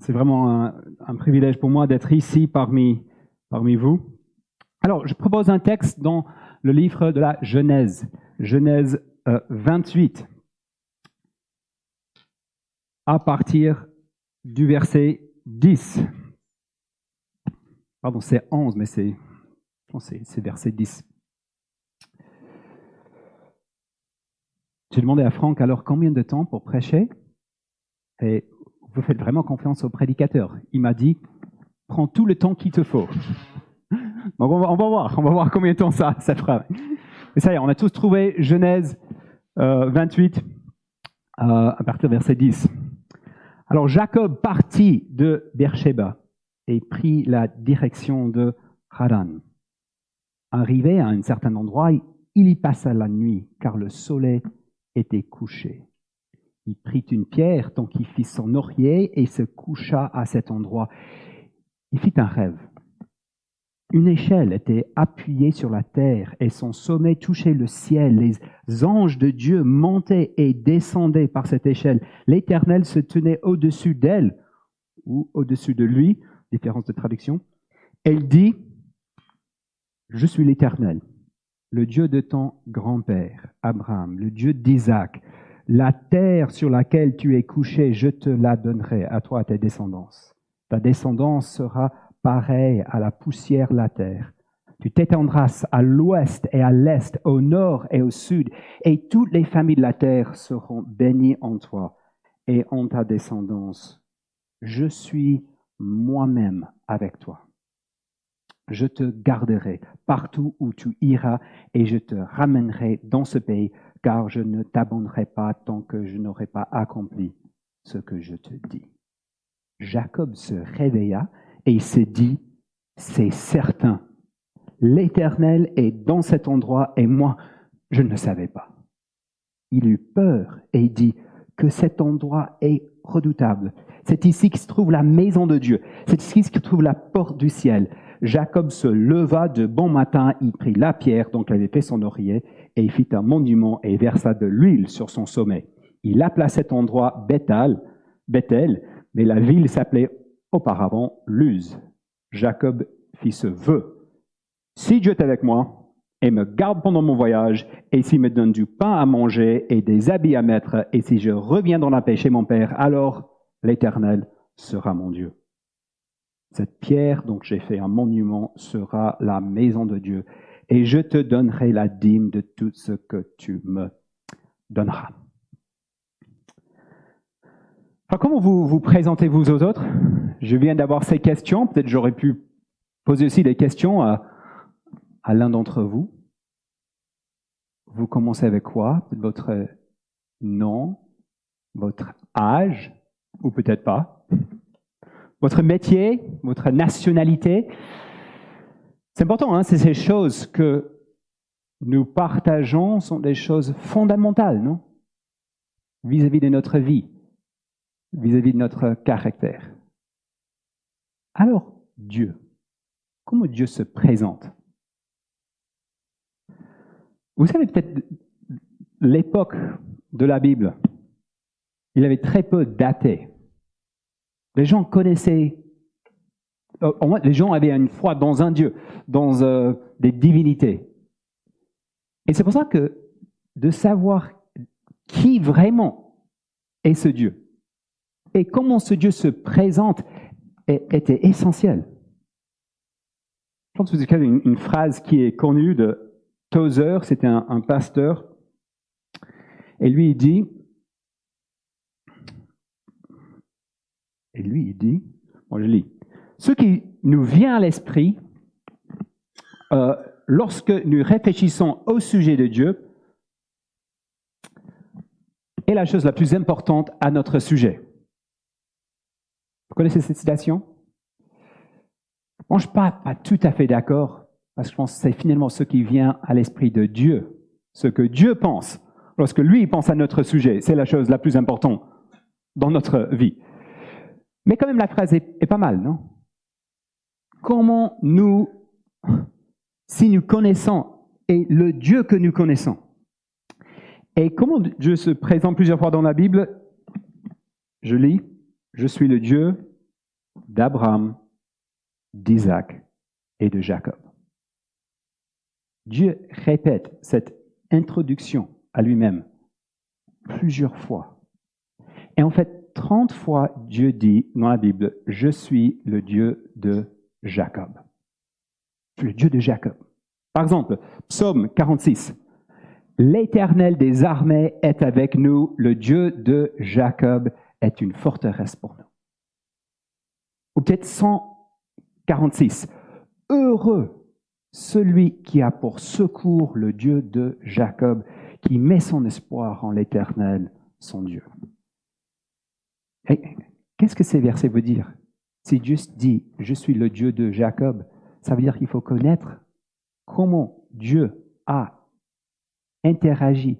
C'est vraiment un, privilège pour moi d'être ici parmi, vous. Alors, je propose un texte dans le livre de la Genèse, Genèse euh, 28, à partir du verset 10. Pardon, c'est 11, mais c'est, c'est verset 10. J'ai demandé à Franck alors combien de temps pour prêcher? Et vous faites vraiment confiance au prédicateur. Il m'a dit, prends tout le temps qu'il te faut. Donc on va, on va, voir, on va voir combien de temps ça, ça fera. Et ça y est, on a tous trouvé Genèse euh, 28 euh, à partir verset 10. Alors Jacob partit de Beersheba et prit la direction de Haran. Arrivé à un certain endroit, il y passa la nuit, car le soleil était couché. Il prit une pierre tant qu'il fit son oreiller et se coucha à cet endroit. Il fit un rêve. Une échelle était appuyée sur la terre et son sommet touchait le ciel. Les anges de Dieu montaient et descendaient par cette échelle. L'Éternel se tenait au-dessus d'elle ou au-dessus de lui, différence de traduction. Elle dit, je suis l'Éternel, le Dieu de ton grand-père, Abraham, le Dieu d'Isaac. La terre sur laquelle tu es couché, je te la donnerai à toi, à tes descendants. Ta descendance sera pareille à la poussière de la terre. Tu t'étendras à l'ouest et à l'est, au nord et au sud, et toutes les familles de la terre seront bénies en toi et en ta descendance. Je suis moi-même avec toi. Je te garderai partout où tu iras et je te ramènerai dans ce pays, car je ne t'abandonnerai pas tant que je n'aurai pas accompli ce que je te dis. Jacob se réveilla et il s'est dit, c'est certain, l'Éternel est dans cet endroit et moi, je ne le savais pas. Il eut peur et dit que cet endroit est redoutable. C'est ici que se trouve la maison de Dieu. C'est ici que se trouve la porte du ciel. Jacob se leva de bon matin, il prit la pierre dont il avait fait son oreiller, et il fit un monument et versa de l'huile sur son sommet. Il appela cet endroit Bethel, Bethel, mais la ville s'appelait auparavant Luz. Jacob fit ce vœu. Si Dieu est avec moi et me garde pendant mon voyage, et s'il me donne du pain à manger et des habits à mettre, et si je reviens dans la paix chez mon Père, alors l'Éternel sera mon Dieu. Cette pierre dont j'ai fait un monument sera la maison de Dieu, et je te donnerai la dîme de tout ce que tu me donneras. comment vous vous présentez-vous aux autres? Je viens d'avoir ces questions, peut-être j'aurais pu poser aussi des questions à, à l'un d'entre vous. Vous commencez avec quoi? Votre nom, votre âge, ou peut-être pas? Votre métier, votre nationalité? C'est important, hein, c'est ces choses que nous partageons sont des choses fondamentales, non? Vis-à-vis de notre vie, vis-à-vis -vis de notre caractère. Alors, Dieu, comment Dieu se présente? Vous savez peut-être l'époque de la Bible, il avait très peu d'athées. Les gens connaissaient, les gens avaient une foi dans un Dieu, dans euh, des divinités. Et c'est pour ça que de savoir qui vraiment est ce Dieu et comment ce Dieu se présente était essentiel. Je pense que vous avez une, une phrase qui est connue de Tozer, c'était un, pasteur, et lui il dit Et lui, il dit, moi je lis, ce qui nous vient à l'esprit euh, lorsque nous réfléchissons au sujet de Dieu est la chose la plus importante à notre sujet. Vous connaissez cette citation? Moi, je ne suis pas tout à fait d'accord, parce que je pense que c'est finalement ce qui vient à l'esprit de Dieu, ce que Dieu pense. Lorsque lui pense à notre sujet, c'est la chose la plus importante dans notre vie. Mais quand même, la phrase est, pas mal, non? Comment nous, si nous connaissons, et le Dieu que nous connaissons, et comment Dieu se présente plusieurs fois dans la Bible? Je lis, je suis le Dieu d'Abraham, d'Isaac et de Jacob. Dieu répète cette introduction à lui-même plusieurs fois. Et en fait, 30 fois, Dieu dit dans la Bible, je suis le Dieu de Jacob. Le Dieu de Jacob. Par exemple, Psaume 46. L'Éternel des armées est avec nous, le Dieu de Jacob est une forteresse pour nous. Ou peut-être 146. Heureux celui qui a pour secours le Dieu de Jacob, qui met son espoir en l'Éternel, son Dieu. Qu'est-ce que ces versets veulent dire? Si Dieu dit, je suis le Dieu de Jacob, ça veut dire qu'il faut connaître comment Dieu a interagi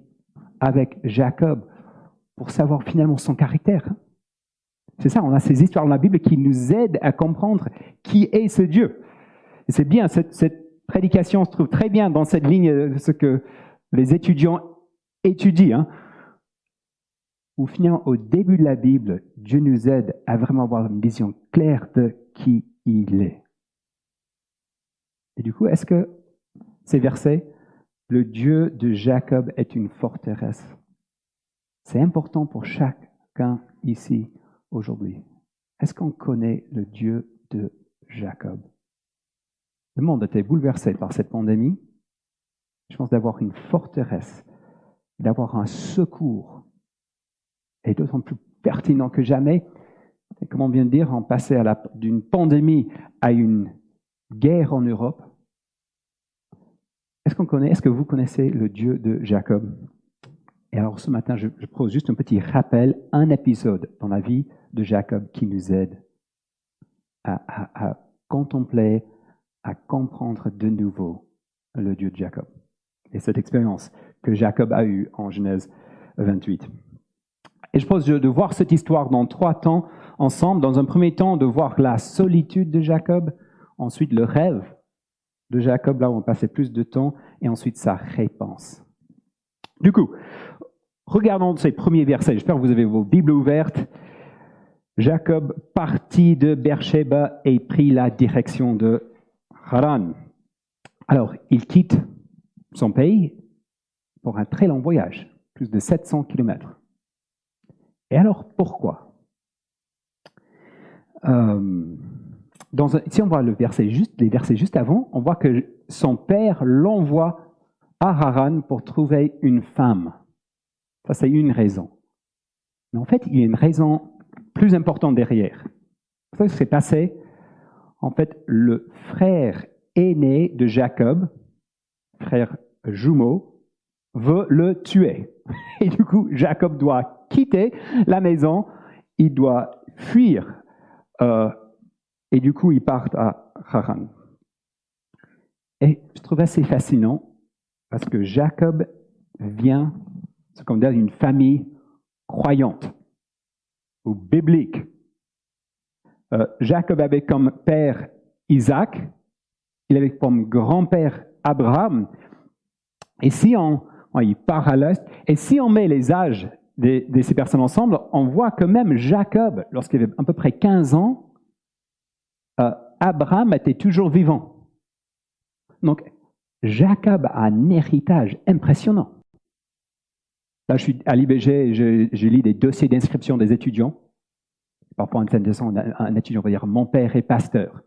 avec Jacob pour savoir finalement son caractère. C'est ça, on a ces histoires dans la Bible qui nous aident à comprendre qui est ce Dieu. C'est bien, cette, cette, prédication se trouve très bien dans cette ligne de ce que les étudiants étudient. Hein. Où finalement, au début de la Bible, Dieu nous aide à vraiment avoir une vision claire de qui il est. Et du coup, est-ce que ces versets, le Dieu de Jacob est une forteresse, c'est important pour chacun ici aujourd'hui. Est-ce qu'on connaît le Dieu de Jacob? Le monde était bouleversé par cette pandémie. Je pense d'avoir une forteresse, d'avoir un secours, est d'autant plus pertinent que jamais. Et comme on vient de dire, on passait d'une pandémie à une guerre en Europe. Est-ce qu'on connaît, est-ce que vous connaissez le Dieu de Jacob? Et alors ce matin, je, je pose juste un petit rappel, un épisode dans la vie de Jacob qui nous aide à, contempler, à comprendre de nouveau le Dieu de Jacob. Et cette expérience que Jacob a eue en Genèse 28. Et je pense de voir cette histoire dans trois temps ensemble. Dans un premier temps, de voir la solitude de Jacob, ensuite le rêve de Jacob, là où on passait plus de temps, et ensuite sa réponse. Du coup, regardons ces premiers versets. J'espère que vous avez vos Bibles ouvertes. Jacob partit de Beersheba et prit la direction de Haran. Alors, il quitte son pays pour un très long voyage, plus de 700 kilomètres. Et alors, pourquoi? Euh, Si on voit le verset juste, les versets juste avant, on voit que son père l'envoie à Haran pour trouver une femme. Ça, c'est une raison. Mais en fait, il y a une raison plus important derrière. Ça s'est passé. En fait, le frère aîné de Jacob, frère jumeau, veut le tuer. Et du coup, Jacob doit quitter la maison, il doit fuir. Euh, et du coup, il part à Haran. Et je trouve assez fascinant parce que Jacob vient, c'est comme dire, d'une famille croyante ou biblique. Euh, Jacob avait comme père Isaac, il avait comme grand-père Abraham. Et si on, part à l'est, et si on met les âges de, ces personnes ensemble, on voit que même Jacob, lorsqu'il avait à peu près 15 ans, euh, Abraham était toujours vivant. Donc, Jacob a un héritage impressionnant. Là, je suis à l'IBG, je, je lis des dossiers d'inscription des étudiants. Parfois, un, un étudiant va dire Mon père est pasteur.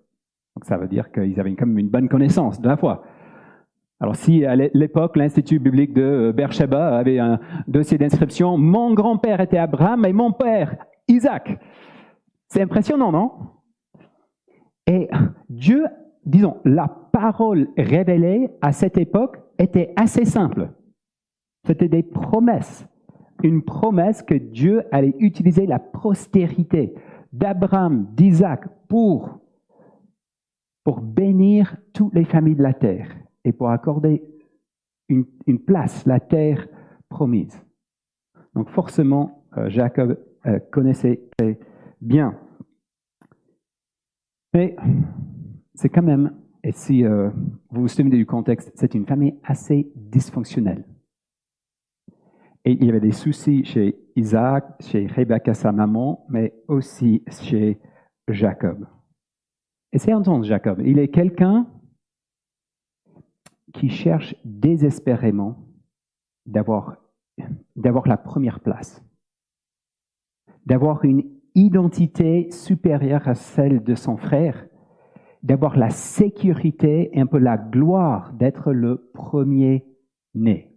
Donc, ça veut dire qu'ils avaient quand même une bonne connaissance de la foi. Alors, si à l'époque, l'Institut biblique de Beersheba avait un dossier d'inscription Mon grand-père était Abraham et mon père, Isaac. C'est impressionnant, non? Et Dieu, disons, la parole révélée à cette époque était assez simple. C'était des promesses. Une promesse que Dieu allait utiliser la postérité d'Abraham, d'Isaac pour, pour bénir toutes les familles de la terre et pour accorder une, place, la terre promise. Donc forcément, euh, Jacob euh, connaissait bien. Mais c'est quand même, et si euh, vous vous souvenez du contexte, c'est une famille assez dysfonctionnelle. Et il y avait des soucis chez Isaac, chez Rebecca, sa maman, mais aussi chez Jacob. Et c'est intense, Jacob. Il est quelqu'un qui cherche désespérément d'avoir, la première place, d'avoir une identité supérieure à celle de son frère, d'avoir la sécurité et un peu la gloire d'être le premier né.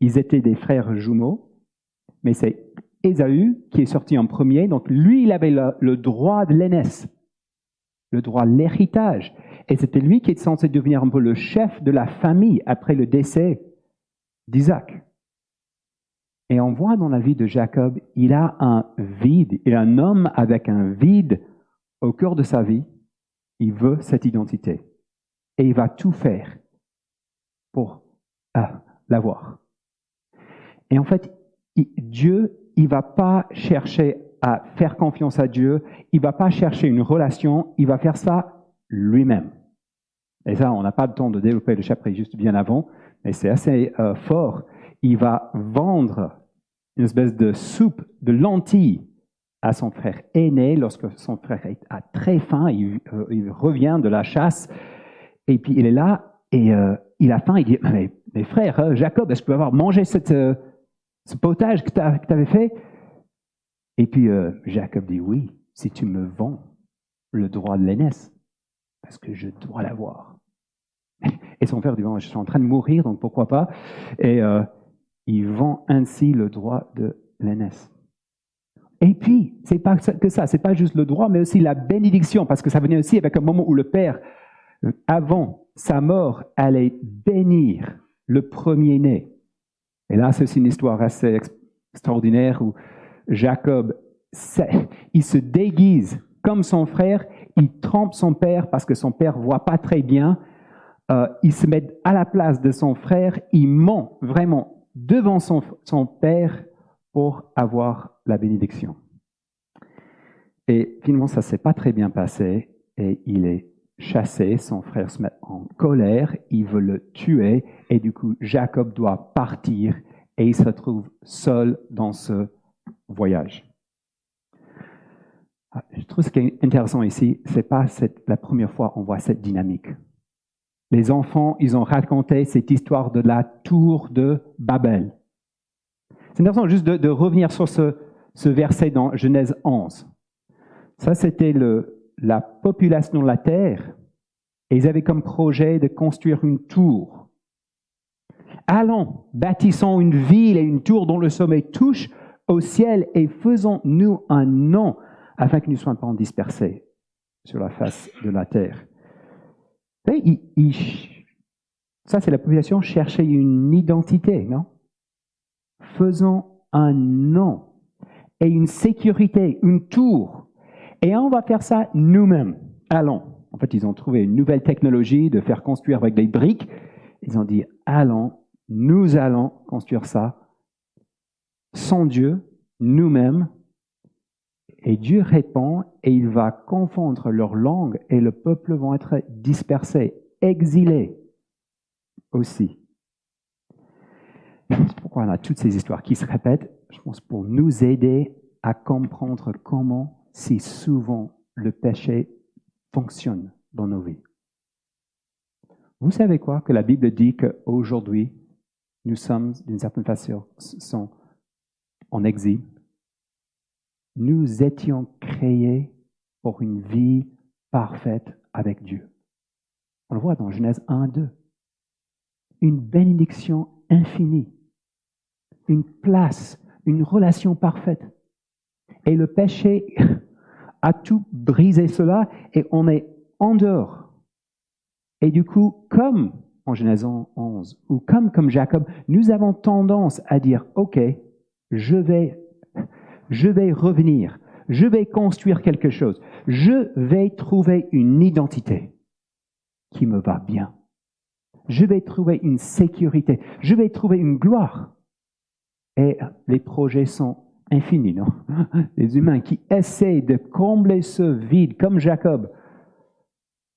Ils étaient des frères jumeaux, mais c'est Ésaü qui est sorti en premier, donc lui, il avait le, le droit de l'aînesse, le droit l'héritage. Et c'était lui qui est censé devenir un peu le chef de la famille après le décès d'Isaac. Et on voit dans la vie de Jacob, il a un vide, il est un homme avec un vide au cœur de sa vie. Il veut cette identité. Et il va tout faire pour ah, l'avoir. Et en fait, Dieu, il va pas chercher à faire confiance à Dieu, il va pas chercher une relation, il va faire ça lui-même. Et ça, on n'a pas le temps de développer le chapitre juste bien avant, mais c'est assez euh, fort. Il va vendre une espèce de soupe de lentilles à son frère aîné lorsque son frère a très faim, il, euh, il, revient de la chasse, et puis il est là, et euh, il a faim, il dit, mais, mes frères, euh, Jacob, est-ce que je peux avoir mangé cette, ce potage que tu avais fait? Et puis Jacob dit, oui, si tu me vends le droit de l'aînesse, parce que je dois l'avoir. Et son père dit, je suis en train de mourir, donc pourquoi pas? Et euh, il vend ainsi le droit de l'aînesse. Et puis, c'est pas que ça, c'est pas juste le droit, mais aussi la bénédiction, parce que ça venait aussi avec un moment où le père, euh, avant sa mort, allait bénir le premier-né. Et là, c'est une histoire assez extraordinaire où Jacob, il se déguise comme son frère, il trompe son père parce que son père voit pas très bien, euh, il se met à la place de son frère, il ment vraiment devant son, son père pour avoir la bénédiction. Et finalement, ça s'est pas très bien passé et il est chassé, son frère se met en colère, il veut le tuer et du coup, Jacob doit partir et il se trouve seul dans ce voyage. Ah, je trouve ce qui est intéressant ici, c'est pas la première fois qu'on voit cette dynamique. Les enfants, ils ont raconté cette histoire de la tour de Babel. C'est intéressant juste de, revenir sur ce, ce, verset dans Genèse 11. Ça, c'était la population de la terre. Et ils avaient comme projet de construire une tour. Allons, bâtissons une ville et une tour dont le sommet touche au ciel et faisons-nous un nom afin que nous ne soyons pas dispersés sur la face de la terre ça, c'est la population chercher une identité, non? Faisons un nom et une sécurité, une tour. Et on va faire ça nous-mêmes. Allons. En fait, ils ont trouvé une nouvelle technologie de faire construire avec des briques. Ils ont dit, allons, nous allons construire ça sans Dieu, nous-mêmes, et Dieu répond et il va confondre leur langue et le peuple vont être dispersés, exilés aussi. C'est pourquoi on a toutes ces histoires qui se répètent, je pense, pour nous aider à comprendre comment si souvent le péché fonctionne dans nos vies. Vous savez quoi? Que la Bible dit qu'aujourd'hui, nous sommes d'une certaine façon en exil nous étions créés pour une vie parfaite avec Dieu. On le voit dans Genèse 1, 2. Une bénédiction infinie, une place, une relation parfaite. Et le péché a tout brisé cela et on est en dehors. Et du coup, comme en Genèse 11, ou comme comme Jacob, nous avons tendance à dire, OK, je vais revenir, je vais construire quelque chose, je vais trouver une identité qui me va bien. Je vais trouver une sécurité, je vais trouver une gloire. Et les projets sont infinis, non? Les humains qui essaient de combler ce vide, comme Jacob,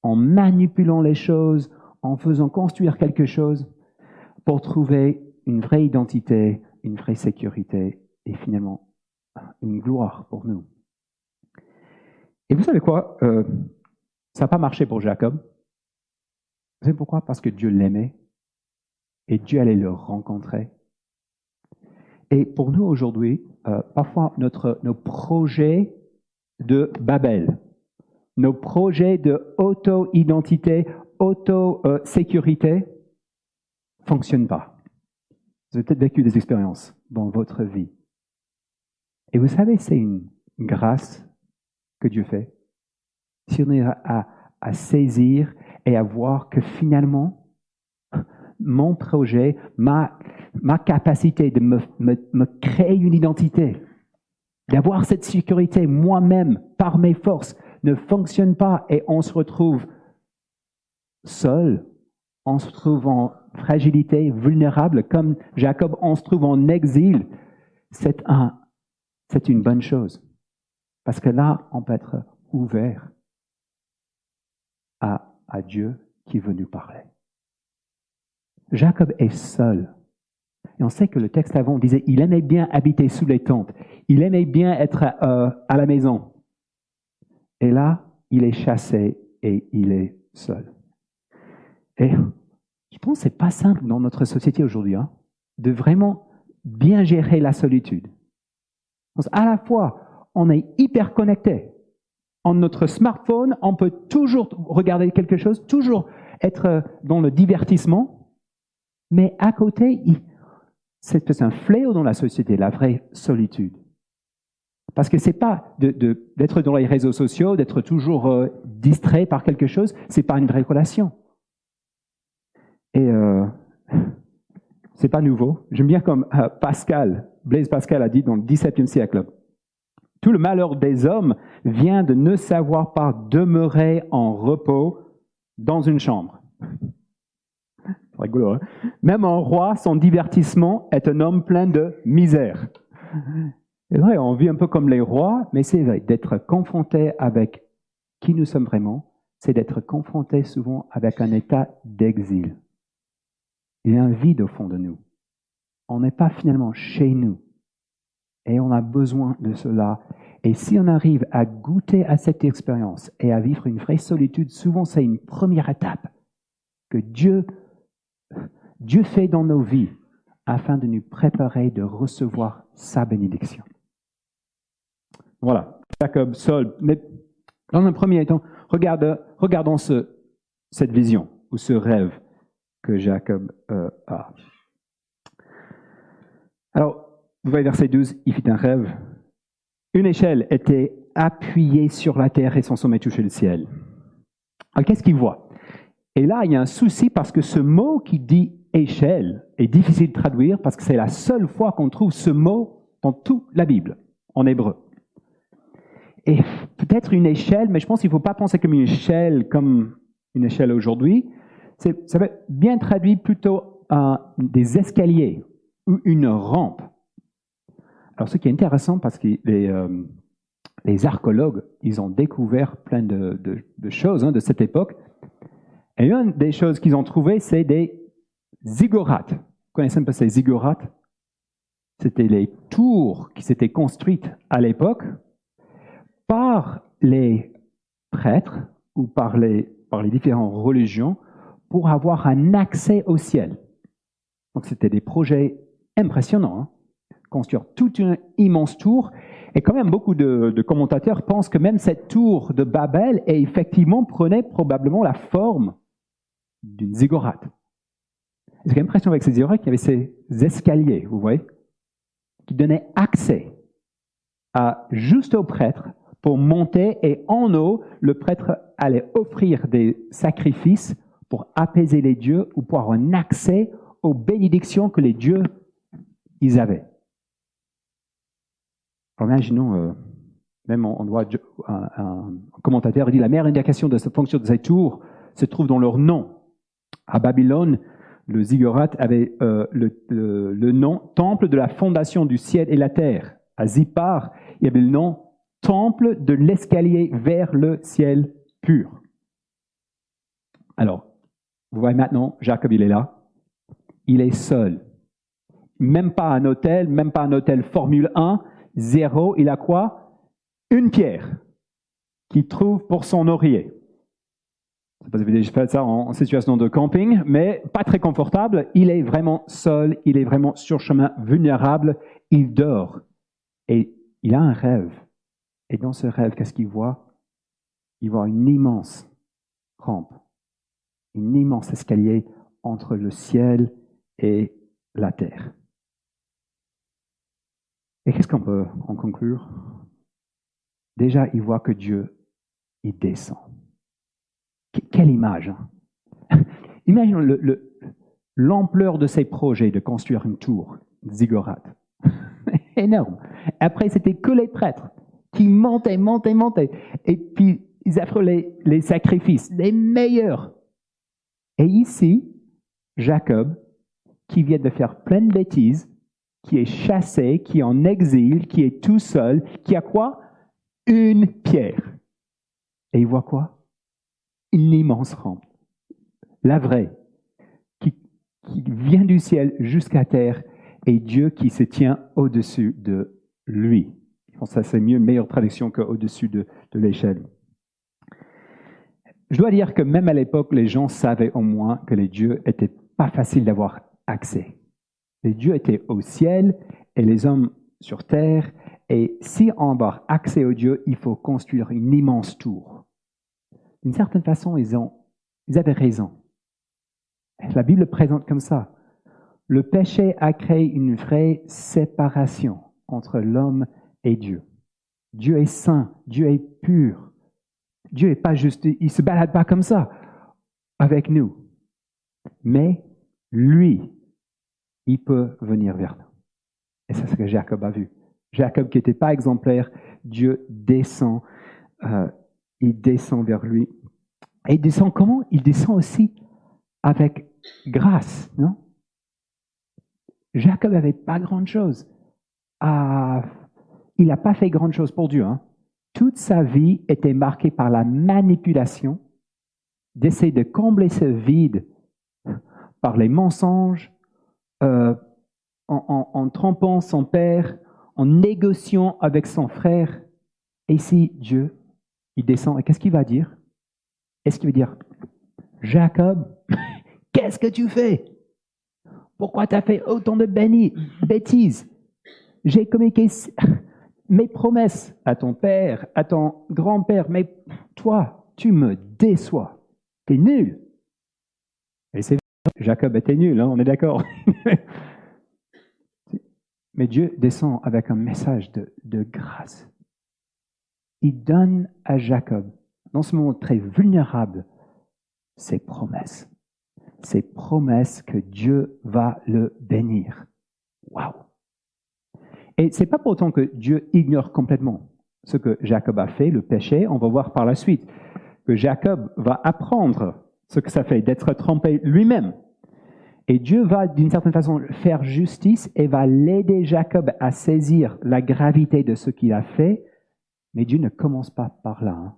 en manipulant les choses, en faisant construire quelque chose, pour trouver une vraie identité, une vraie sécurité, et finalement une gloire pour nous. Et vous savez quoi euh, Ça n'a pas marché pour Jacob. Vous savez pourquoi? Parce que Dieu l'aimait et Dieu allait le rencontrer. Et pour nous aujourd'hui, euh, parfois notre, nos projets de Babel, nos projets de auto-identité, auto-sécurité ne fonctionnent pas. Vous avez peut-être vécu des expériences dans votre vie. Et vous savez, c'est une grâce que Dieu fait. Si on est à, saisir et à voir que finalement, mon projet, ma, capacité de me, créer une identité, d'avoir cette sécurité moi-même par mes forces ne fonctionne pas et on se retrouve seul, on se trouve en fragilité, vulnérable, comme Jacob, on se trouve en exil. C'est un, c'est une bonne chose. Parce que là, on peut être ouvert à, à Dieu qui veut nous parler. Jacob est seul. Et on sait que le texte avant disait, il aimait bien habiter sous les tentes. Il aimait bien être euh, à la maison. Et là, il est chassé et il est seul. Et je pense que ce n'est pas simple dans notre société aujourd'hui hein, de vraiment bien gérer la solitude. À la fois, on est hyper connecté. En notre smartphone, on peut toujours regarder quelque chose, toujours être dans le divertissement, mais à côté, c'est un fléau dans la société, la vraie solitude. Parce que c'est pas d'être dans les réseaux sociaux, d'être toujours euh, distrait par quelque chose, c'est pas une vraie relation. Et euh, c'est pas nouveau. J'aime bien comme euh, Pascal, Blaise Pascal a dit dans le XVIIe siècle. Tout le malheur des hommes vient de ne savoir pas demeurer en repos dans une chambre. Rigolo, hein Même un roi, son divertissement est un homme plein de misère. C'est vrai, on vit un peu comme les rois, mais c'est vrai, d'être confronté avec qui nous sommes vraiment, c'est d'être confronté souvent avec un état d'exil. Il y a un vide au fond de nous. On n'est pas finalement chez nous. Et on a besoin de cela. Et si on arrive à goûter à cette expérience et à vivre une vraie solitude, souvent c'est une première étape que Dieu, Dieu fait dans nos vies afin de nous préparer de recevoir sa bénédiction. Voilà, Jacob, Saul. Mais dans un premier temps, regarde, regardons ce, cette vision ou ce rêve que Jacob euh, a. Alors, vous voyez verset 12, il fit un rêve. Une échelle était appuyée sur la terre et son sommet touchait le ciel. Alors, qu'est-ce qu'il voit? Et là, il y a un souci parce que ce mot qui dit échelle est difficile de traduire parce que c'est la seule fois qu'on trouve ce mot dans toute la Bible, en hébreu. Et peut-être une échelle, mais je pense qu'il ne faut pas penser comme une échelle comme une échelle aujourd'hui, ça va être bien traduit plutôt à des escaliers ou une rampe. Alors, ce qui est intéressant, parce que les, euh, archéologues, ils ont découvert plein de, choses hein, de cette époque. Et une des choses qu'ils ont trouvées, c'est des ziggourats. Vous connaissez un peu ces ziggourats C'était les tours qui s'étaient construites à l'époque par les prêtres ou par les différentes religions pour avoir un accès au ciel. Donc c'était des projets impressionnants. Hein. Construire toute une immense tour. Et quand même, beaucoup de, commentateurs pensent que même cette tour de Babel est effectivement prenait probablement la forme d'une ziggourate. J'ai l'impression avec ces ziggurats qu'il y avait ces escaliers, vous voyez, qui donnaient accès à, juste au prêtre pour monter et en haut, le prêtre allait offrir des sacrifices pour apaiser les dieux ou pour avoir un accès aux bénédictions que les dieux ils avaient. imaginons, euh, même on, voit un, commentateur dit la meilleure indication de cette fonction de ces tours se trouve dans leur nom. À Babylone, le ziggurat avait euh, le, le, nom temple de la fondation du ciel et la terre. À Zippar, il y avait le nom temple de l'escalier vers le ciel pur. Alors, vous voyez maintenant, Jacob, il est là. Il est seul. Même pas un hôtel, même pas un hôtel Formule 1, zéro. Il a quoi? Une pierre. qu'il trouve pour son oreiller. Je sais pas si vous fait ça en situation de camping, mais pas très confortable. Il est vraiment seul, il est vraiment sur chemin vulnérable, il dort. Et il a un rêve. Et dans ce rêve, qu'est-ce qu'il voit? Il voit une immense rampe, une immense escalier entre le ciel et la terre. Et qu'est-ce qu'on peut en conclure? Déjà, il voit que Dieu, il descend. Quelle image hein? Imaginons l'ampleur de ses projets de construire une tour, ziggurat. Énorme. Après, c'était que les prêtres qui montaient, montaient, montaient. Et puis, ils offrent les, les sacrifices, les meilleurs. Et ici, Jacob, qui vient de faire plein de bêtises, qui est chassé, qui est en exil, qui est tout seul, qui a quoi? Une pierre. Et il voit quoi? Une immense rampe. La vraie, qui, vient du ciel jusqu'à terre, et Dieu qui se tient au-dessus de lui. Je pense que ça c'est mieux, une meilleure traduction qu'au-dessus de, de l'échelle. Je dois dire que même à l'époque, les gens savaient au moins que les dieux n'étaient pas faciles d'avoir accès. Les dieux étaient au ciel et les hommes sur terre. Et si on veut accès aux dieux, il faut construire une immense tour. D'une certaine façon, ils, ont, ils avaient raison. La Bible le présente comme ça. Le péché a créé une vraie séparation entre l'homme et Dieu. Dieu est saint, Dieu est pur. Dieu n'est pas juste, il ne se balade pas comme ça avec nous. Mais lui, il peut venir vers nous. Et c'est ce que Jacob a vu. Jacob qui n'était pas exemplaire, Dieu descend, euh, il descend vers lui. Et il descend comment? Il descend aussi avec grâce, non? Jacob n'avait pas grand-chose. Il n'a pas fait grand-chose pour Dieu. Hein. Toute sa vie était marquée par la manipulation, d'essayer de combler ce vide par les mensonges, euh, en, trompant son père, en négociant avec son frère. Et ici, Dieu, il descend. Et qu'est-ce qu'il va dire? Est-ce qu'il va dire, Jacob, qu'est-ce que tu fais? Pourquoi tu as fait autant de bêtises? J'ai communiqué mes promesses à ton père, à ton grand-père, mais toi, tu me déçois. Tu es nul. Et c'est Jacob était nul, hein, on est d'accord. Mais Dieu descend avec un message de, de, grâce. Il donne à Jacob, dans ce moment très vulnérable, ses promesses. Ses promesses que Dieu va le bénir. Waouh! Et c'est pas pour autant que Dieu ignore complètement ce que Jacob a fait, le péché. On va voir par la suite que Jacob va apprendre ce que ça fait d'être trompé lui-même et Dieu va, d'une certaine façon, faire justice et va l'aider Jacob à saisir la gravité de ce qu'il a fait. Mais Dieu ne commence pas par là. Hein.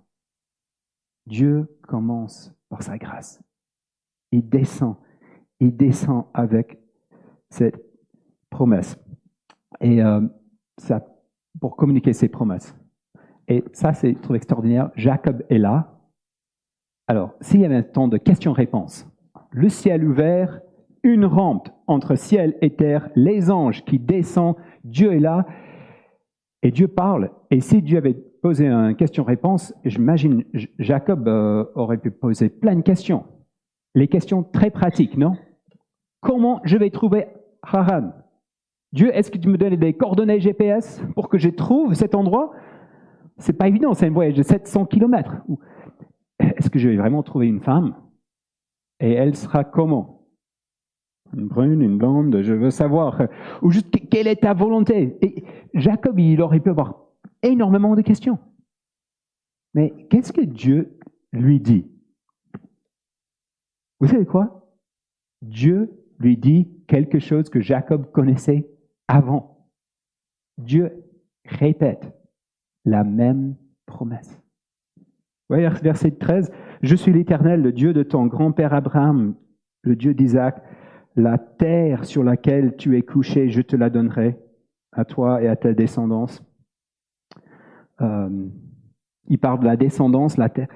Dieu commence par sa grâce. Il descend. Il descend avec cette promesse. Et euh, ça, pour communiquer ses promesses. Et ça, c'est trop extraordinaire. Jacob est là. Alors, s'il y avait un temps de questions-réponses, le ciel ouvert, une rampe entre ciel et terre, les anges qui descendent, Dieu est là, et Dieu parle. Et si Dieu avait posé une question-réponse, j'imagine Jacob euh, aurait pu poser plein de questions. Les questions très pratiques, non? Comment je vais trouver Haran? Dieu, est-ce que tu me donnes des coordonnées GPS pour que je trouve cet endroit? C'est pas évident, c'est un voyage de 700 km. Est-ce que je vais vraiment trouver une femme? Et elle sera comment? Une brune, une blonde, je veux savoir. Ou juste quelle est ta volonté? Et Jacob, il aurait pu avoir énormément de questions. Mais qu'est-ce que Dieu lui dit? Vous savez quoi? Dieu lui dit quelque chose que Jacob connaissait avant. Dieu répète la même promesse. Verset 13, Je suis l'Éternel, le Dieu de ton grand-père Abraham, le Dieu d'Isaac la terre sur laquelle tu es couché, je te la donnerai à toi et à ta descendance. Euh, Il parle de la descendance, la terre.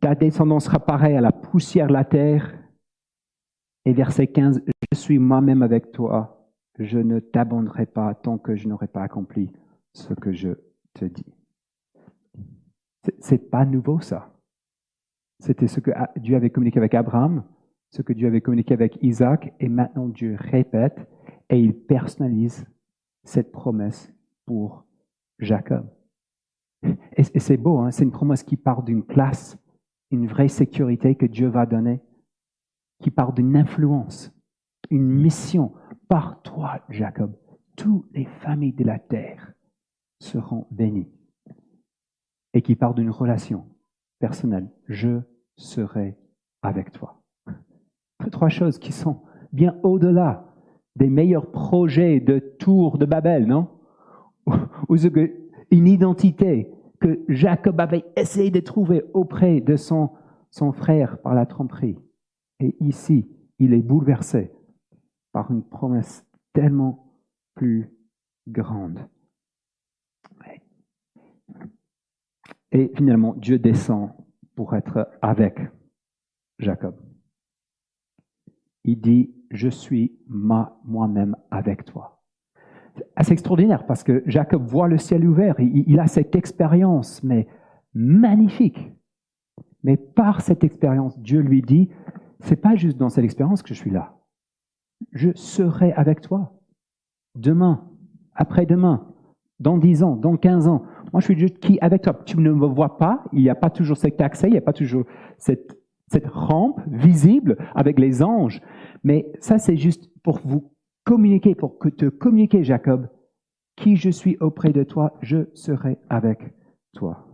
Ta descendance sera pareille à la poussière de la terre. Et verset 15, je suis moi-même avec toi. Je ne t'abandonnerai pas tant que je n'aurai pas accompli ce que je te dis. C'est pas nouveau ça. C'était ce que Dieu avait communiqué avec Abraham, ce que Dieu avait communiqué avec Isaac, et maintenant Dieu répète et il personnalise cette promesse pour Jacob. Et, c'est beau, hein? c'est une promesse qui part d'une place, une vraie sécurité que Dieu va donner, qui part d'une influence, mission. Par toi, Jacob, toutes les familles de la terre seront bénies. Et qui part d'une relation personnelle. Je serai avec toi. Trois choses qui sont bien au-delà des meilleurs projets de tour de Babel, non? Ou une identité que Jacob avait essayé de trouver auprès de son, son frère par la tromperie. Et ici, il est bouleversé par une promesse tellement plus grande. Et finalement, Dieu descend pour être avec Jacob. Il dit, je suis moi-même avec toi. C'est extraordinaire parce que Jacob voit le ciel ouvert, il, il a cette expérience, mais magnifique. Mais par cette expérience, Dieu lui dit, c'est pas juste dans cette expérience que je suis là. Je serai avec toi. Demain, après-demain, dans dix ans, dans quinze ans. Moi, je suis juste qui avec toi. Tu ne me vois pas, il n'y a pas toujours cet accès, il n'y a pas toujours cette, cette rampe visible avec les anges. Mais ça, c'est juste pour vous communiquer, pour que te communiquer, Jacob, qui je suis auprès de toi, je serai avec toi.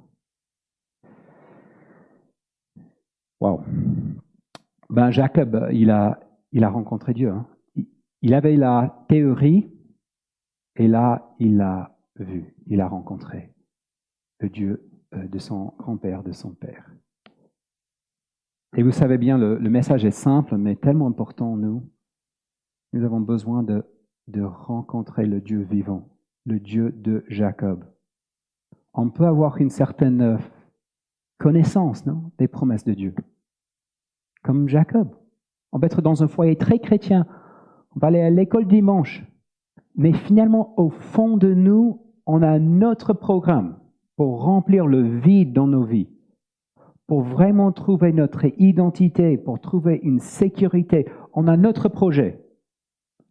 Wow. Ben, Jacob, il a, il a rencontré Dieu. Hein. Il avait la théorie et là, il l'a vu, il a rencontré le Dieu euh, de son grand-père, de son père. Et vous savez bien, le, message est simple, mais tellement important, nous. Nous avons besoin de, de rencontrer le Dieu vivant, le Dieu de Jacob. On peut avoir une certaine connaissance non, des promesses de Dieu, comme Jacob. On peut être dans un foyer très chrétien, on va aller à l'école dimanche, mais finalement, au fond de nous, on a notre programme pour remplir le vide dans nos vies, pour vraiment trouver notre identité, pour trouver une sécurité. On a notre projet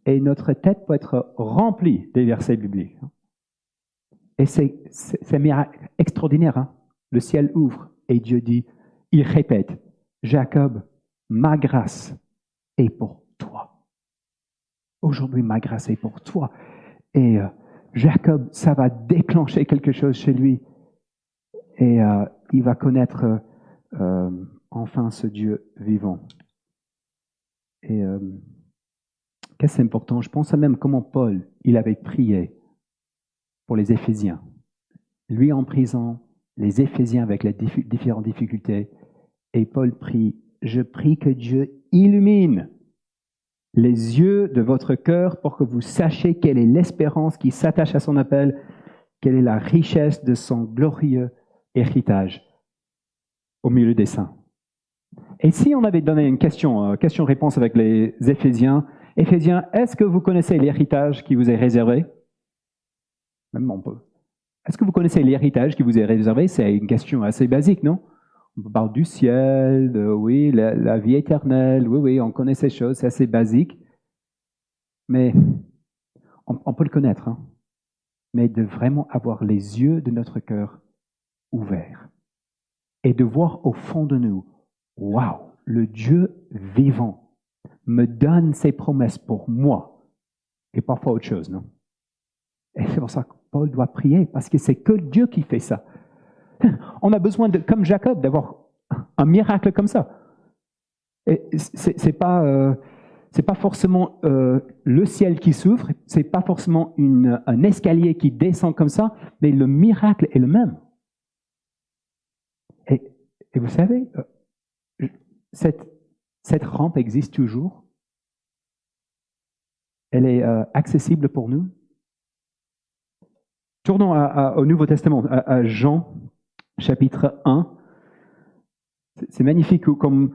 et notre tête peut être remplie des versets bibliques. Et c'est extraordinaire. Hein. Le ciel ouvre et Dieu dit, il répète, Jacob, ma grâce est pour toi. Aujourd'hui, ma grâce est pour toi. Et euh, Jacob, ça va déclencher quelque chose chez lui et euh, il va connaître euh, enfin ce Dieu vivant. Et qu'est-ce qui est important? Je pense à même comment Paul, il avait prié pour les Éphésiens. Lui en prison, les Éphésiens avec les différentes difficultés. Et Paul prie, je prie que Dieu illumine les yeux de votre cœur pour que vous sachiez quelle est l'espérance qui s'attache à son appel, quelle est la richesse de son glorieux héritage au milieu des saints. Et si on avait donné une question, euh, question-réponse avec les Éphésiens, Éphésiens, est-ce que vous connaissez l'héritage qui vous est réservé? Même on peut. Est-ce que vous connaissez l'héritage qui vous est réservé? C'est une question assez basique, non? On parle du ciel, oui, la, vie éternelle, oui, oui, on connaît ces choses, c'est assez basique. Mais on, peut le connaître, hein. mais de vraiment avoir les yeux de notre cœur ouvert et de voir au fond de nous, waouh, le Dieu vivant me donne ses promesses pour moi et parfois autre chose, non? Et c'est pour ça que Paul doit prier parce que c'est que Dieu qui fait ça. On a besoin comme Jacob, d'avoir un miracle comme ça. C'est pas euh, c'est pas forcément euh, le ciel qui s'ouvre, c'est pas forcément une, un escalier qui descend comme ça, mais le miracle est le même. Et vous savez, euh, cette, rampe existe toujours. Elle est accessible pour nous. Tournons au Nouveau Testament, à, Jean chapitre 1. C'est magnifique comme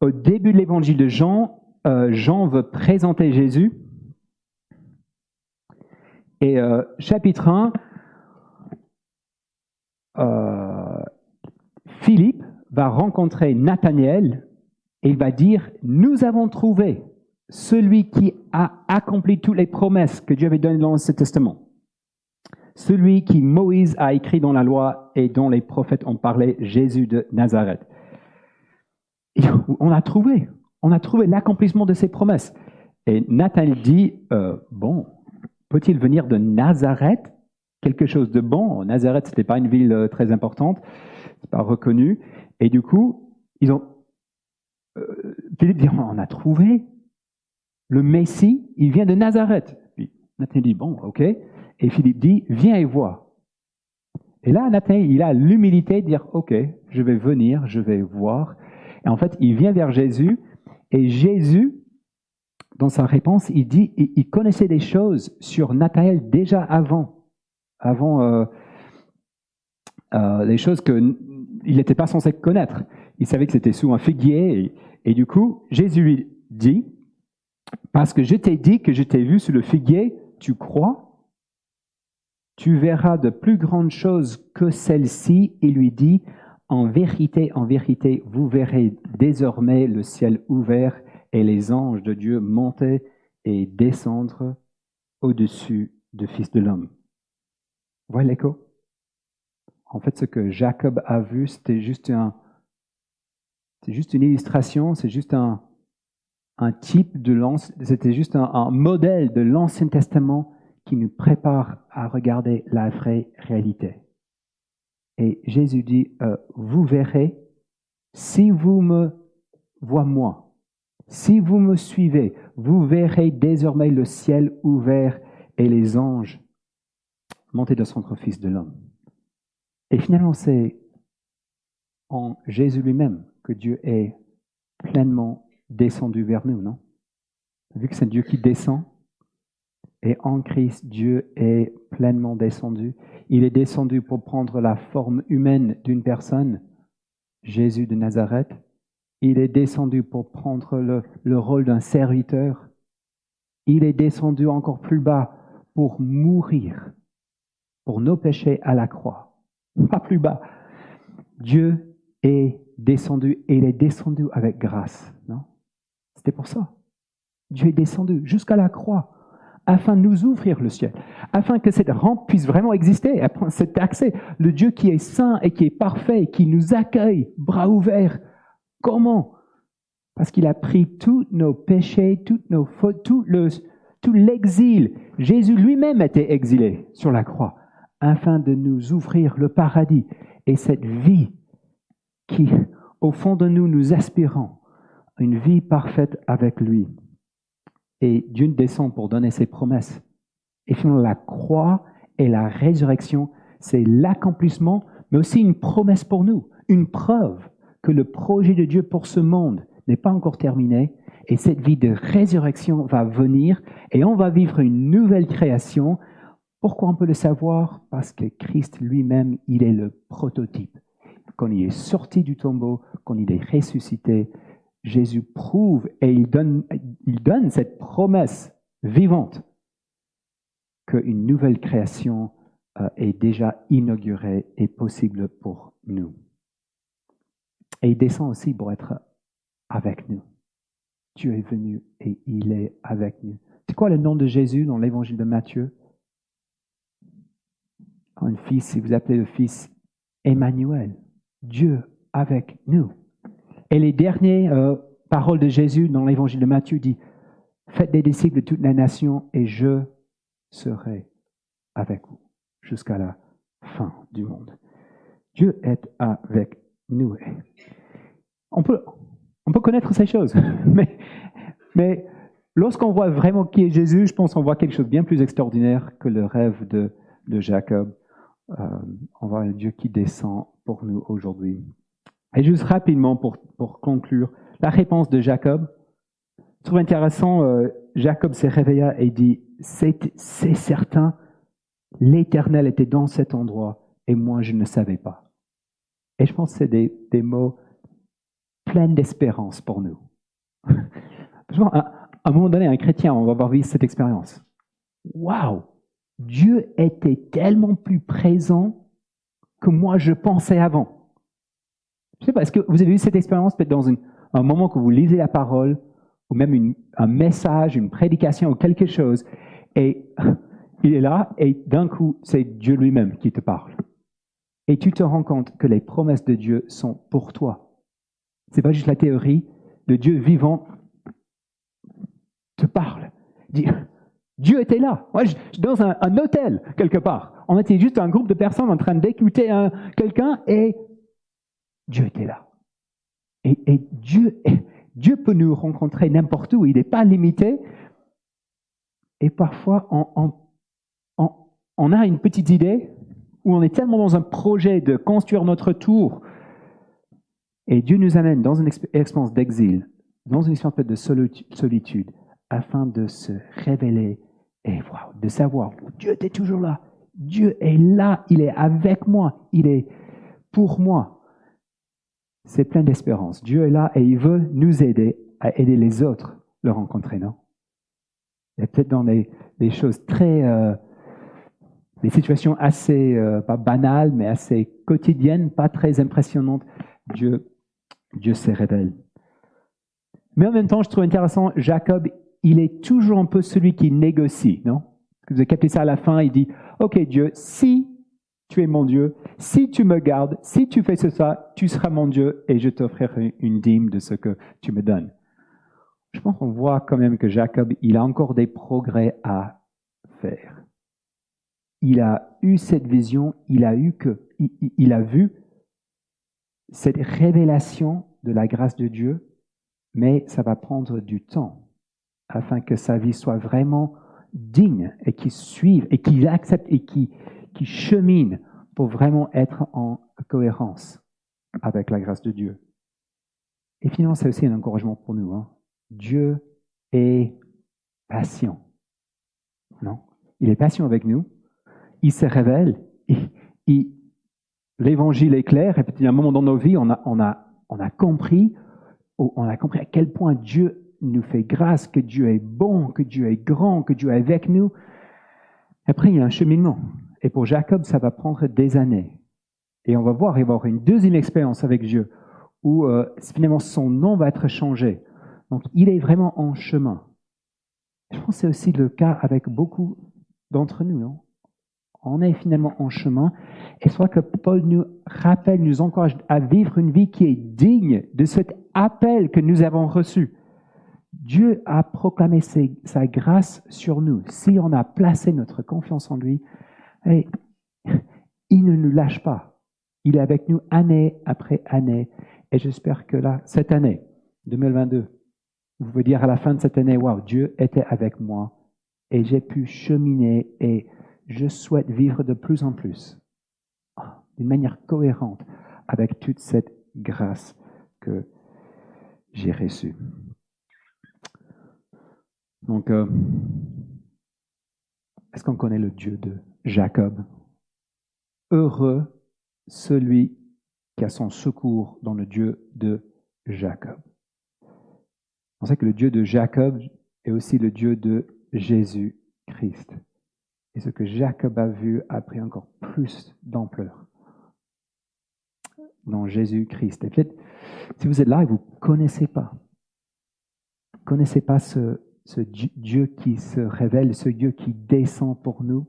au début de l'évangile de Jean, euh, Jean veut présenter Jésus. Et euh, chapitre 1, euh, Philippe va rencontrer Nathanaël et il va dire, nous avons trouvé celui qui a accompli toutes les promesses que Dieu avait données dans l'Ancien Testament. Celui qui Moïse a écrit dans la loi et dont les prophètes ont parlé, Jésus de Nazareth. on a trouvé, on a trouvé l'accomplissement de ces promesses. Et Nathanaël dit, euh, bon, peut-il venir de Nazareth? Quelque chose de bon. Nazareth, ce n'était pas une ville euh, très importante, c'est pas reconnu. Et du coup, ils ont, euh, Philippe dit, on a trouvé le Messie, il vient de Nazareth. Puis Nathanaël dit, bon, ok. Et Philippe dit, viens et vois. Et là, Nathanaël, il a l'humilité de dire, ok, je vais venir, je vais voir. Et en fait, il vient vers Jésus, et Jésus, dans sa réponse, il dit, il connaissait des choses sur Nathanaël déjà avant, avant euh, euh, des choses qu'il n'était pas censé connaître. Il savait que c'était sous un figuier, et, et du coup, Jésus lui dit, parce que je t'ai dit que je t'ai vu sous le figuier, tu crois? Tu verras de plus grandes choses que celles-ci. Il lui dit, en vérité, en vérité, vous verrez désormais le ciel ouvert et les anges de Dieu monter et descendre au-dessus du Fils de l'homme. Voyez l'écho? En fait, ce que Jacob a vu, c'était juste un, une illustration, c'est juste type de c'était juste un, modèle de l'Ancien Testament qui nous prépare à regarder la vraie réalité. Et Jésus dit, euh, vous verrez, si vous me voyez moi, si vous me suivez, vous verrez désormais le ciel ouvert et les anges monter de son Fils de l'homme. Et finalement, c'est en Jésus lui-même que Dieu est pleinement descendu vers nous, non? Vu que c'est Dieu qui descend, et en Christ, Dieu est pleinement descendu. Il est descendu pour prendre la forme humaine d'une personne, Jésus de Nazareth. Il est descendu pour prendre le, le rôle d'un serviteur. Il est descendu encore plus bas pour mourir pour nos péchés à la croix. Pas plus bas. Dieu est descendu et il est descendu avec grâce. Non? C'était pour ça. Dieu est descendu jusqu'à la croix afin de nous ouvrir le ciel, afin que cette rampe puisse vraiment exister, cet accès, le Dieu qui est saint et qui est parfait, qui nous accueille, bras ouverts. Comment? Parce qu'il a pris tous nos péchés, toutes nos fautes, tout, le, tout l'exil. Jésus lui-même était exilé sur la croix, afin de nous ouvrir le paradis et cette vie qui, au fond de nous, nous aspirons, une vie parfaite avec lui. Et Dieu descend pour donner ses promesses. Et finalement, la croix et la résurrection, c'est l'accomplissement, mais aussi une promesse pour nous, une preuve que le projet de Dieu pour ce monde n'est pas encore terminé. Et cette vie de résurrection va venir et on va vivre une nouvelle création. Pourquoi on peut le savoir? Parce que Christ lui-même, il est le prototype. Quand il est sorti du tombeau, quand il est ressuscité, Jésus prouve et il donne, cette promesse vivante qu'une nouvelle création euh, est déjà inaugurée et possible pour nous. Et il descend aussi pour être avec nous. Dieu est venu et il est avec nous. C'est quoi le nom de Jésus dans l'évangile de Matthieu? Un fils, si vous appelez le fils Emmanuel, Dieu avec nous. Et les dernières euh, paroles de Jésus dans l'évangile de Matthieu dit Faites des disciples de toutes les nations et je serai avec vous jusqu'à la fin du monde. Dieu est avec nous. On peut, on peut connaître ces choses, mais, lorsqu'on voit vraiment qui est Jésus, je pense qu'on voit quelque chose de bien plus extraordinaire que le rêve de, de Jacob. Euh, on voit un Dieu qui descend pour nous aujourd'hui. Et juste rapidement pour, pour conclure, la réponse de Jacob. Je trouve intéressant, euh, Jacob s'est réveillé et dit, c'est certain, l'Éternel était dans cet endroit et moi je ne savais pas. Et je pense que c'est des, des mots pleins d'espérance pour nous. à un moment donné, un chrétien, on va avoir vivre cette expérience. Waouh! Dieu était tellement plus présent que moi je pensais avant. Je sais pas, est-ce que vous avez eu cette expérience peut-être dans un moment que vous lisez la parole, ou même un message, une prédication ou quelque chose, et il est là, et d'un coup, c'est Dieu lui-même qui te parle. Et tu te rends compte que les promesses de Dieu sont pour toi. C'est pas juste la théorie. de Dieu vivant te parle. Dieu était là. Moi, je, dans un, hôtel, quelque part. On était juste un groupe de personnes en train d'écouter quelqu'un et Dieu était là. Et, Dieu, Dieu peut nous rencontrer n'importe où. Il n'est pas limité. Et parfois, on, a une petite idée où on est tellement dans un projet de construire notre tour. Et Dieu nous amène dans une expérience d'exil, dans une expérience de solitude, afin de se révéler et de savoir, Dieu était toujours là. Dieu est là, il est avec moi, il est pour moi. C'est plein d'espérance. Dieu est là et il veut nous aider à aider les autres à le rencontrer, non? Et peut-être dans des, choses très, euh, des situations assez, euh, pas banales, mais assez quotidiennes, pas très impressionnantes, Dieu, Dieu se révèle. Mais en même temps, je trouve intéressant, Jacob, il est toujours un peu celui qui négocie, non? Vous avez capté ça à la fin, il dit, OK Dieu, si tu es mon Dieu, si tu me gardes, si tu fais ça, tu seras mon Dieu et je t'offrirai une dîme de ce que tu me donnes. Je pense qu'on voit quand même que Jacob, il a encore des progrès à faire. Il a eu cette vision, il a eu que, il a vu cette révélation de la grâce de Dieu, mais ça va prendre du temps afin que sa vie soit vraiment digne et qu'il suive et qu'il accepte et qu'il chemine pour vraiment être en cohérence avec la grâce de Dieu. Et finalement, c'est aussi un encouragement pour nous. Hein. Dieu est patient. Non Il est patient avec nous. Il se révèle. L'évangile est clair. Et puis, à un moment dans nos vies, on a, on a compris, on a compris à quel point Dieu nous fait grâce, que Dieu est bon, que Dieu est grand, que Dieu est avec nous. Après, il y a un cheminement. Et pour Jacob, ça va prendre des années. Et on va voir, il va avoir une deuxième expérience avec Dieu, où euh, finalement son nom va être changé. Donc il est vraiment en chemin. Je pense que c'est aussi le cas avec beaucoup d'entre nous. On est finalement en chemin. Et soit que Paul nous rappelle, nous encourage à vivre une vie qui est digne de cet appel que nous avons reçu. Dieu a proclamé sa grâce sur nous. Si on a placé notre confiance en lui, il ne nous lâche pas. Il est avec nous année après année. Et j'espère que là, cette année, 2022, vous pouvez dire à la fin de cette année, waouh, Dieu était avec moi et j'ai pu cheminer et je souhaite vivre de plus en plus d'une manière cohérente avec toute cette grâce que j'ai reçue. Donc, euh, est-ce qu'on connaît le Dieu de Jacob Heureux celui qui a son secours dans le Dieu de Jacob. On sait que le Dieu de Jacob est aussi le Dieu de Jésus-Christ. Et ce que Jacob a vu a pris encore plus d'ampleur dans Jésus-Christ. Et peut-être, si vous êtes là et vous ne connaissez pas, connaissez pas ce, ce Dieu qui se révèle, ce Dieu qui descend pour nous.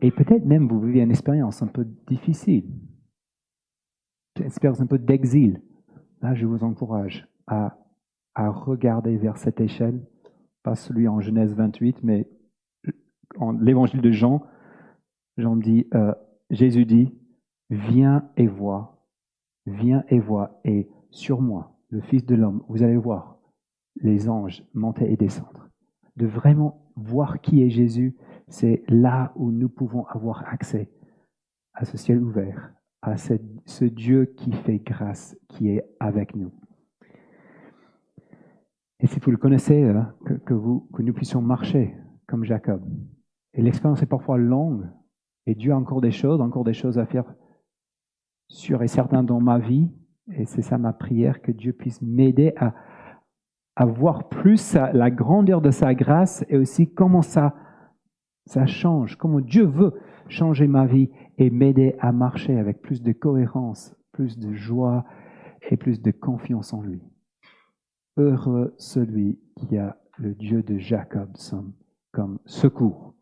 Et peut-être même vous vivez une expérience un peu difficile, une expérience un peu d'exil. Là, je vous encourage à, à regarder vers cette échelle, pas celui en Genèse 28, mais en l'évangile de Jean. Jean dit, euh, Jésus dit, viens et vois, viens et vois, et sur moi, le Fils de l'homme, vous allez voir, les anges monter et descendre. De vraiment voir qui est Jésus, c'est là où nous pouvons avoir accès à ce ciel ouvert, à ce, Dieu qui fait grâce, qui est avec nous. Et si vous le connaissez, que, vous, que nous puissions marcher comme Jacob. Et l'expérience est parfois longue, et Dieu a encore des choses, encore des choses à faire sûr et certain dans ma vie, et c'est ça ma prière, que Dieu puisse m'aider à, à voir plus la grandeur de sa grâce et aussi comment ça, ça change, comment Dieu veut changer ma vie et m'aider à marcher avec plus de cohérence, plus de joie et plus de confiance en lui. Heureux celui qui a le Dieu de Jacob comme secours.